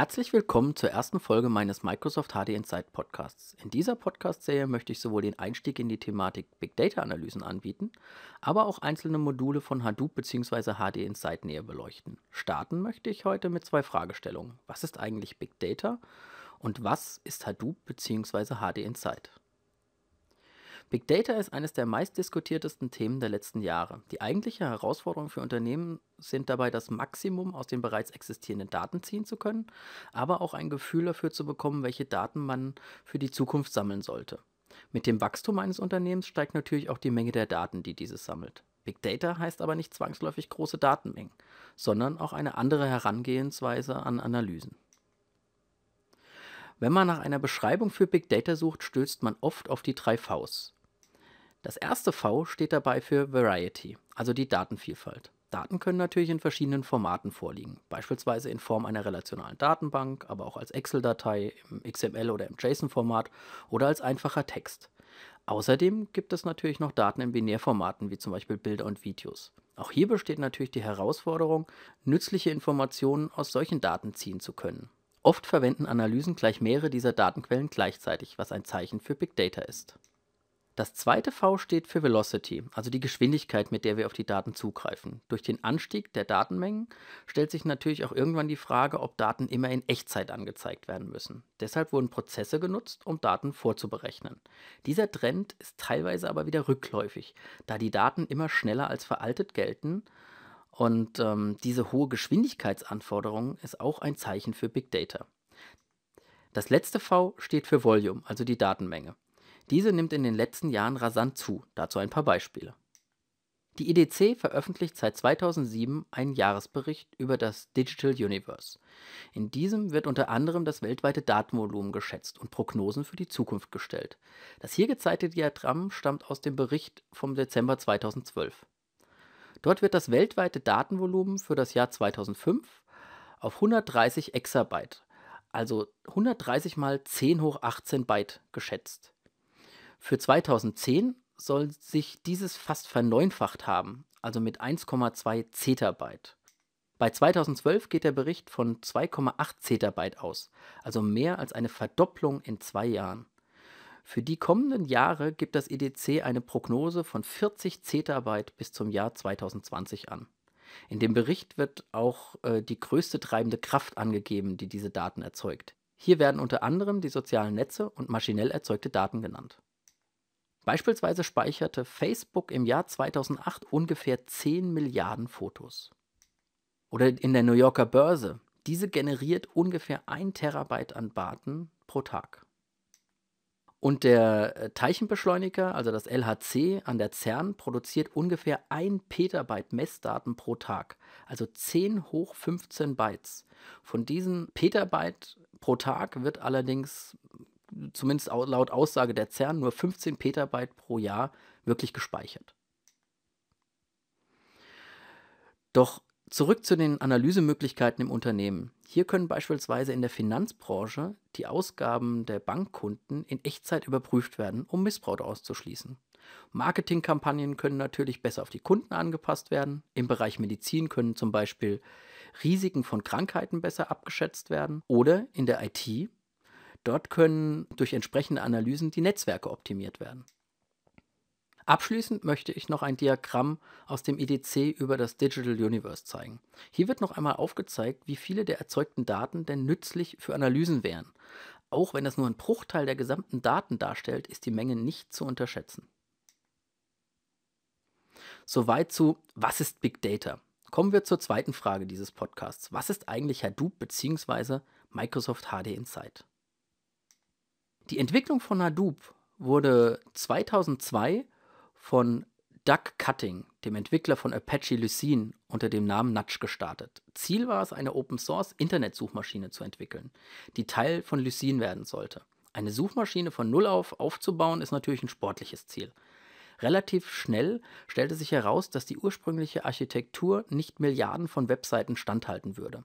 Herzlich willkommen zur ersten Folge meines Microsoft HD Insight Podcasts. In dieser Podcast-Serie möchte ich sowohl den Einstieg in die Thematik Big Data-Analysen anbieten, aber auch einzelne Module von Hadoop bzw. HD Insight näher beleuchten. Starten möchte ich heute mit zwei Fragestellungen. Was ist eigentlich Big Data und was ist Hadoop bzw. HD Insight? Big Data ist eines der meistdiskutiertesten Themen der letzten Jahre. Die eigentliche Herausforderung für Unternehmen sind dabei, das Maximum aus den bereits existierenden Daten ziehen zu können, aber auch ein Gefühl dafür zu bekommen, welche Daten man für die Zukunft sammeln sollte. Mit dem Wachstum eines Unternehmens steigt natürlich auch die Menge der Daten, die dieses sammelt. Big Data heißt aber nicht zwangsläufig große Datenmengen, sondern auch eine andere Herangehensweise an Analysen. Wenn man nach einer Beschreibung für Big Data sucht, stößt man oft auf die drei Vs. Das erste V steht dabei für Variety, also die Datenvielfalt. Daten können natürlich in verschiedenen Formaten vorliegen, beispielsweise in Form einer relationalen Datenbank, aber auch als Excel-Datei, im XML oder im JSON-Format oder als einfacher Text. Außerdem gibt es natürlich noch Daten in Binärformaten, wie zum Beispiel Bilder und Videos. Auch hier besteht natürlich die Herausforderung, nützliche Informationen aus solchen Daten ziehen zu können. Oft verwenden Analysen gleich mehrere dieser Datenquellen gleichzeitig, was ein Zeichen für Big Data ist. Das zweite V steht für Velocity, also die Geschwindigkeit, mit der wir auf die Daten zugreifen. Durch den Anstieg der Datenmengen stellt sich natürlich auch irgendwann die Frage, ob Daten immer in Echtzeit angezeigt werden müssen. Deshalb wurden Prozesse genutzt, um Daten vorzuberechnen. Dieser Trend ist teilweise aber wieder rückläufig, da die Daten immer schneller als veraltet gelten und ähm, diese hohe Geschwindigkeitsanforderung ist auch ein Zeichen für Big Data. Das letzte V steht für Volume, also die Datenmenge. Diese nimmt in den letzten Jahren rasant zu, dazu ein paar Beispiele. Die EDC veröffentlicht seit 2007 einen Jahresbericht über das Digital Universe. In diesem wird unter anderem das weltweite Datenvolumen geschätzt und Prognosen für die Zukunft gestellt. Das hier gezeigte Diagramm stammt aus dem Bericht vom Dezember 2012. Dort wird das weltweite Datenvolumen für das Jahr 2005 auf 130 Exabyte, also 130 mal 10 hoch 18 Byte geschätzt. Für 2010 soll sich dieses fast verneunfacht haben, also mit 1,2 Zettabyte. Bei 2012 geht der Bericht von 2,8 Zettabyte aus, also mehr als eine Verdopplung in zwei Jahren. Für die kommenden Jahre gibt das EDC eine Prognose von 40 Zettabyte bis zum Jahr 2020 an. In dem Bericht wird auch äh, die größte treibende Kraft angegeben, die diese Daten erzeugt. Hier werden unter anderem die sozialen Netze und maschinell erzeugte Daten genannt. Beispielsweise speicherte Facebook im Jahr 2008 ungefähr 10 Milliarden Fotos. Oder in der New Yorker Börse. Diese generiert ungefähr 1 Terabyte an Daten pro Tag. Und der äh, Teilchenbeschleuniger, also das LHC an der CERN, produziert ungefähr 1 Petabyte Messdaten pro Tag, also 10 hoch 15 Bytes. Von diesen Petabyte pro Tag wird allerdings zumindest laut Aussage der CERN, nur 15 Petabyte pro Jahr wirklich gespeichert. Doch zurück zu den Analysemöglichkeiten im Unternehmen. Hier können beispielsweise in der Finanzbranche die Ausgaben der Bankkunden in Echtzeit überprüft werden, um Missbrauch auszuschließen. Marketingkampagnen können natürlich besser auf die Kunden angepasst werden. Im Bereich Medizin können zum Beispiel Risiken von Krankheiten besser abgeschätzt werden. Oder in der IT Dort können durch entsprechende Analysen die Netzwerke optimiert werden. Abschließend möchte ich noch ein Diagramm aus dem IDC über das Digital Universe zeigen. Hier wird noch einmal aufgezeigt, wie viele der erzeugten Daten denn nützlich für Analysen wären. Auch wenn das nur ein Bruchteil der gesamten Daten darstellt, ist die Menge nicht zu unterschätzen. Soweit zu Was ist Big Data? Kommen wir zur zweiten Frage dieses Podcasts. Was ist eigentlich Hadoop bzw. Microsoft HD Insight? Die Entwicklung von Hadoop wurde 2002 von Doug Cutting, dem Entwickler von Apache Lucene, unter dem Namen Nudge gestartet. Ziel war es, eine Open-Source-Internetsuchmaschine zu entwickeln, die Teil von Lucene werden sollte. Eine Suchmaschine von Null auf aufzubauen, ist natürlich ein sportliches Ziel. Relativ schnell stellte sich heraus, dass die ursprüngliche Architektur nicht Milliarden von Webseiten standhalten würde.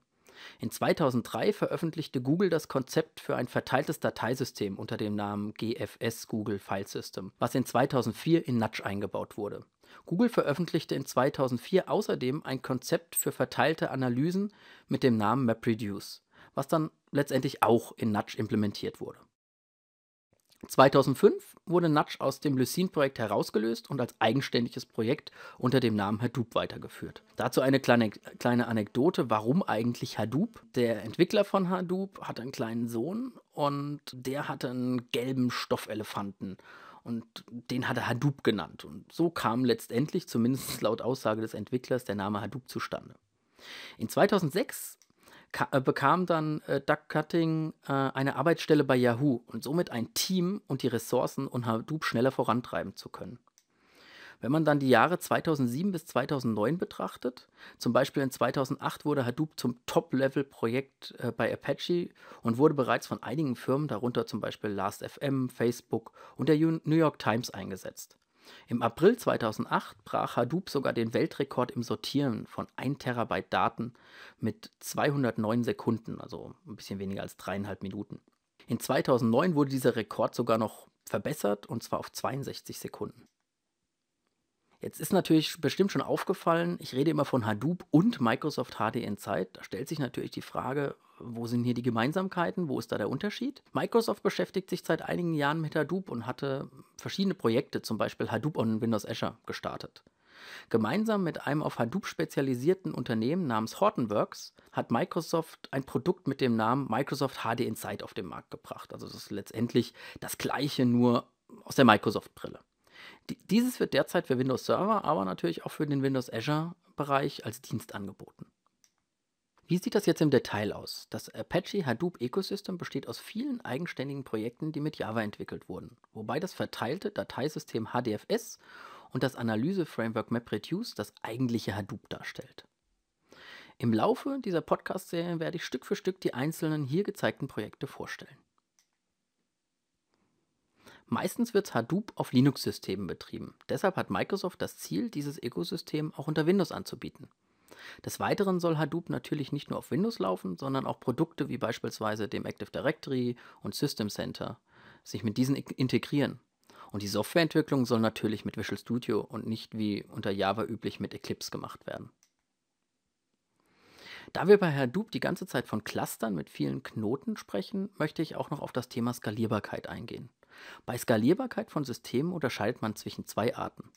In 2003 veröffentlichte Google das Konzept für ein verteiltes Dateisystem unter dem Namen GFS Google File System, was in 2004 in Nudge eingebaut wurde. Google veröffentlichte in 2004 außerdem ein Konzept für verteilte Analysen mit dem Namen MapReduce, was dann letztendlich auch in Nudge implementiert wurde. 2005 wurde Nudge aus dem Lucene-Projekt herausgelöst und als eigenständiges Projekt unter dem Namen Hadoop weitergeführt. Dazu eine kleine, kleine Anekdote, warum eigentlich Hadoop? Der Entwickler von Hadoop hat einen kleinen Sohn und der hatte einen gelben Stoffelefanten und den hat er Hadoop genannt. Und so kam letztendlich, zumindest laut Aussage des Entwicklers, der Name Hadoop zustande. In 2006 äh, bekam dann äh, Doug Cutting äh, eine Arbeitsstelle bei Yahoo und somit ein Team und die Ressourcen, um Hadoop schneller vorantreiben zu können. Wenn man dann die Jahre 2007 bis 2009 betrachtet, zum Beispiel in 2008 wurde Hadoop zum Top-Level-Projekt äh, bei Apache und wurde bereits von einigen Firmen, darunter zum Beispiel Last.fm, Facebook und der New York Times eingesetzt. Im April 2008 brach Hadoop sogar den Weltrekord im Sortieren von 1 Terabyte Daten mit 209 Sekunden, also ein bisschen weniger als dreieinhalb Minuten. In 2009 wurde dieser Rekord sogar noch verbessert und zwar auf 62 Sekunden. Jetzt ist natürlich bestimmt schon aufgefallen, ich rede immer von Hadoop und Microsoft HD Insight. Da stellt sich natürlich die Frage, wo sind hier die Gemeinsamkeiten? Wo ist da der Unterschied? Microsoft beschäftigt sich seit einigen Jahren mit Hadoop und hatte verschiedene Projekte, zum Beispiel Hadoop on Windows Azure, gestartet. Gemeinsam mit einem auf Hadoop spezialisierten Unternehmen namens Hortonworks hat Microsoft ein Produkt mit dem Namen Microsoft HD Insight auf den Markt gebracht. Also das ist letztendlich das gleiche, nur aus der Microsoft-Brille. Dieses wird derzeit für Windows Server, aber natürlich auch für den Windows Azure-Bereich als Dienst angeboten. Wie sieht das jetzt im Detail aus? Das Apache Hadoop Ecosystem besteht aus vielen eigenständigen Projekten, die mit Java entwickelt wurden, wobei das verteilte Dateisystem HDFS und das Analyse-Framework MapReduce das eigentliche Hadoop darstellt. Im Laufe dieser Podcast-Serie werde ich Stück für Stück die einzelnen hier gezeigten Projekte vorstellen. Meistens wird Hadoop auf Linux-Systemen betrieben. Deshalb hat Microsoft das Ziel, dieses Ökosystem auch unter Windows anzubieten. Des Weiteren soll Hadoop natürlich nicht nur auf Windows laufen, sondern auch Produkte wie beispielsweise dem Active Directory und System Center sich mit diesen integrieren. Und die Softwareentwicklung soll natürlich mit Visual Studio und nicht wie unter Java üblich mit Eclipse gemacht werden. Da wir bei Hadoop die ganze Zeit von Clustern mit vielen Knoten sprechen, möchte ich auch noch auf das Thema Skalierbarkeit eingehen. Bei Skalierbarkeit von Systemen unterscheidet man zwischen zwei Arten.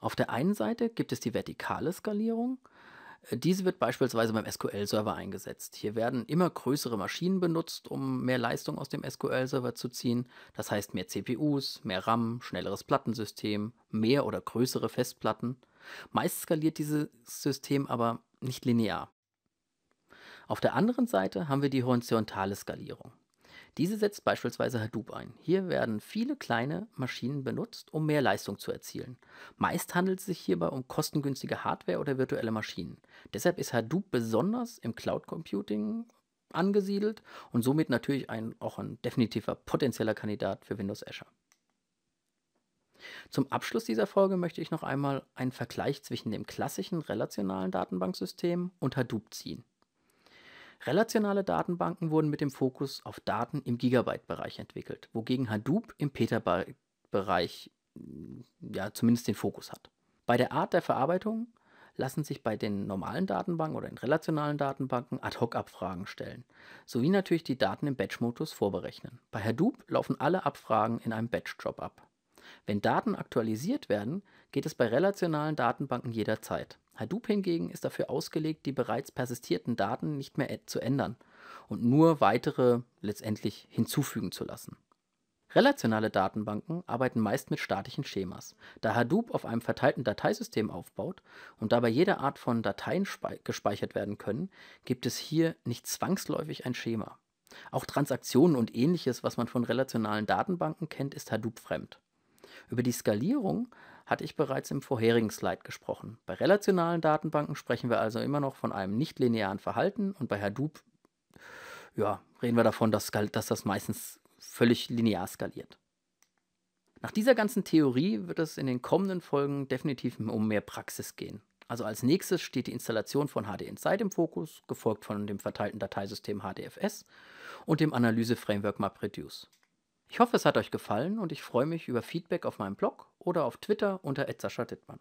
Auf der einen Seite gibt es die vertikale Skalierung. Äh, diese wird beispielsweise beim SQL-Server eingesetzt. Hier werden immer größere Maschinen benutzt, um mehr Leistung aus dem SQL-Server zu ziehen. Das heißt mehr CPUs, mehr RAM, schnelleres Plattensystem, mehr oder größere Festplatten. Meist skaliert dieses System aber nicht linear. Auf der anderen Seite haben wir die horizontale Skalierung. Diese setzt beispielsweise Hadoop ein. Hier werden viele kleine Maschinen benutzt, um mehr Leistung zu erzielen. Meist handelt es sich hierbei um kostengünstige Hardware oder virtuelle Maschinen. Deshalb ist Hadoop besonders im Cloud Computing angesiedelt und somit natürlich ein, auch ein definitiver potenzieller Kandidat für Windows Azure. Zum Abschluss dieser Folge möchte ich noch einmal einen Vergleich zwischen dem klassischen relationalen Datenbanksystem und Hadoop ziehen. Relationale Datenbanken wurden mit dem Fokus auf Daten im Gigabyte-Bereich entwickelt, wogegen Hadoop im Petabyte-Bereich mm, ja, zumindest den Fokus hat. Bei der Art der Verarbeitung lassen sich bei den normalen Datenbanken oder den relationalen Datenbanken Ad-Hoc-Abfragen stellen, sowie natürlich die Daten im Batch-Modus vorberechnen. Bei Hadoop laufen alle Abfragen in einem Batch-Job ab. Wenn Daten aktualisiert werden, geht es bei relationalen Datenbanken jederzeit. Hadoop hingegen ist dafür ausgelegt, die bereits persistierten Daten nicht mehr zu ändern und nur weitere letztendlich hinzufügen zu lassen. Relationale Datenbanken arbeiten meist mit statischen Schemas. Da Hadoop auf einem verteilten Dateisystem aufbaut und dabei jede Art von Dateien gespeichert werden können, gibt es hier nicht zwangsläufig ein Schema. Auch Transaktionen und ähnliches, was man von relationalen Datenbanken kennt, ist Hadoop fremd. Über die Skalierung hatte ich bereits im vorherigen Slide gesprochen. Bei relationalen Datenbanken sprechen wir also immer noch von einem nichtlinearen Verhalten und bei Hadoop ja, reden wir davon, dass, dass das meistens völlig linear skaliert. Nach dieser ganzen Theorie wird es in den kommenden Folgen definitiv um mehr Praxis gehen. Also als nächstes steht die Installation von HD Insight im Fokus, gefolgt von dem verteilten Dateisystem HDFS und dem Analyse-Framework MapReduce. Ich hoffe, es hat euch gefallen und ich freue mich über Feedback auf meinem Blog oder auf Twitter unter Dittmann.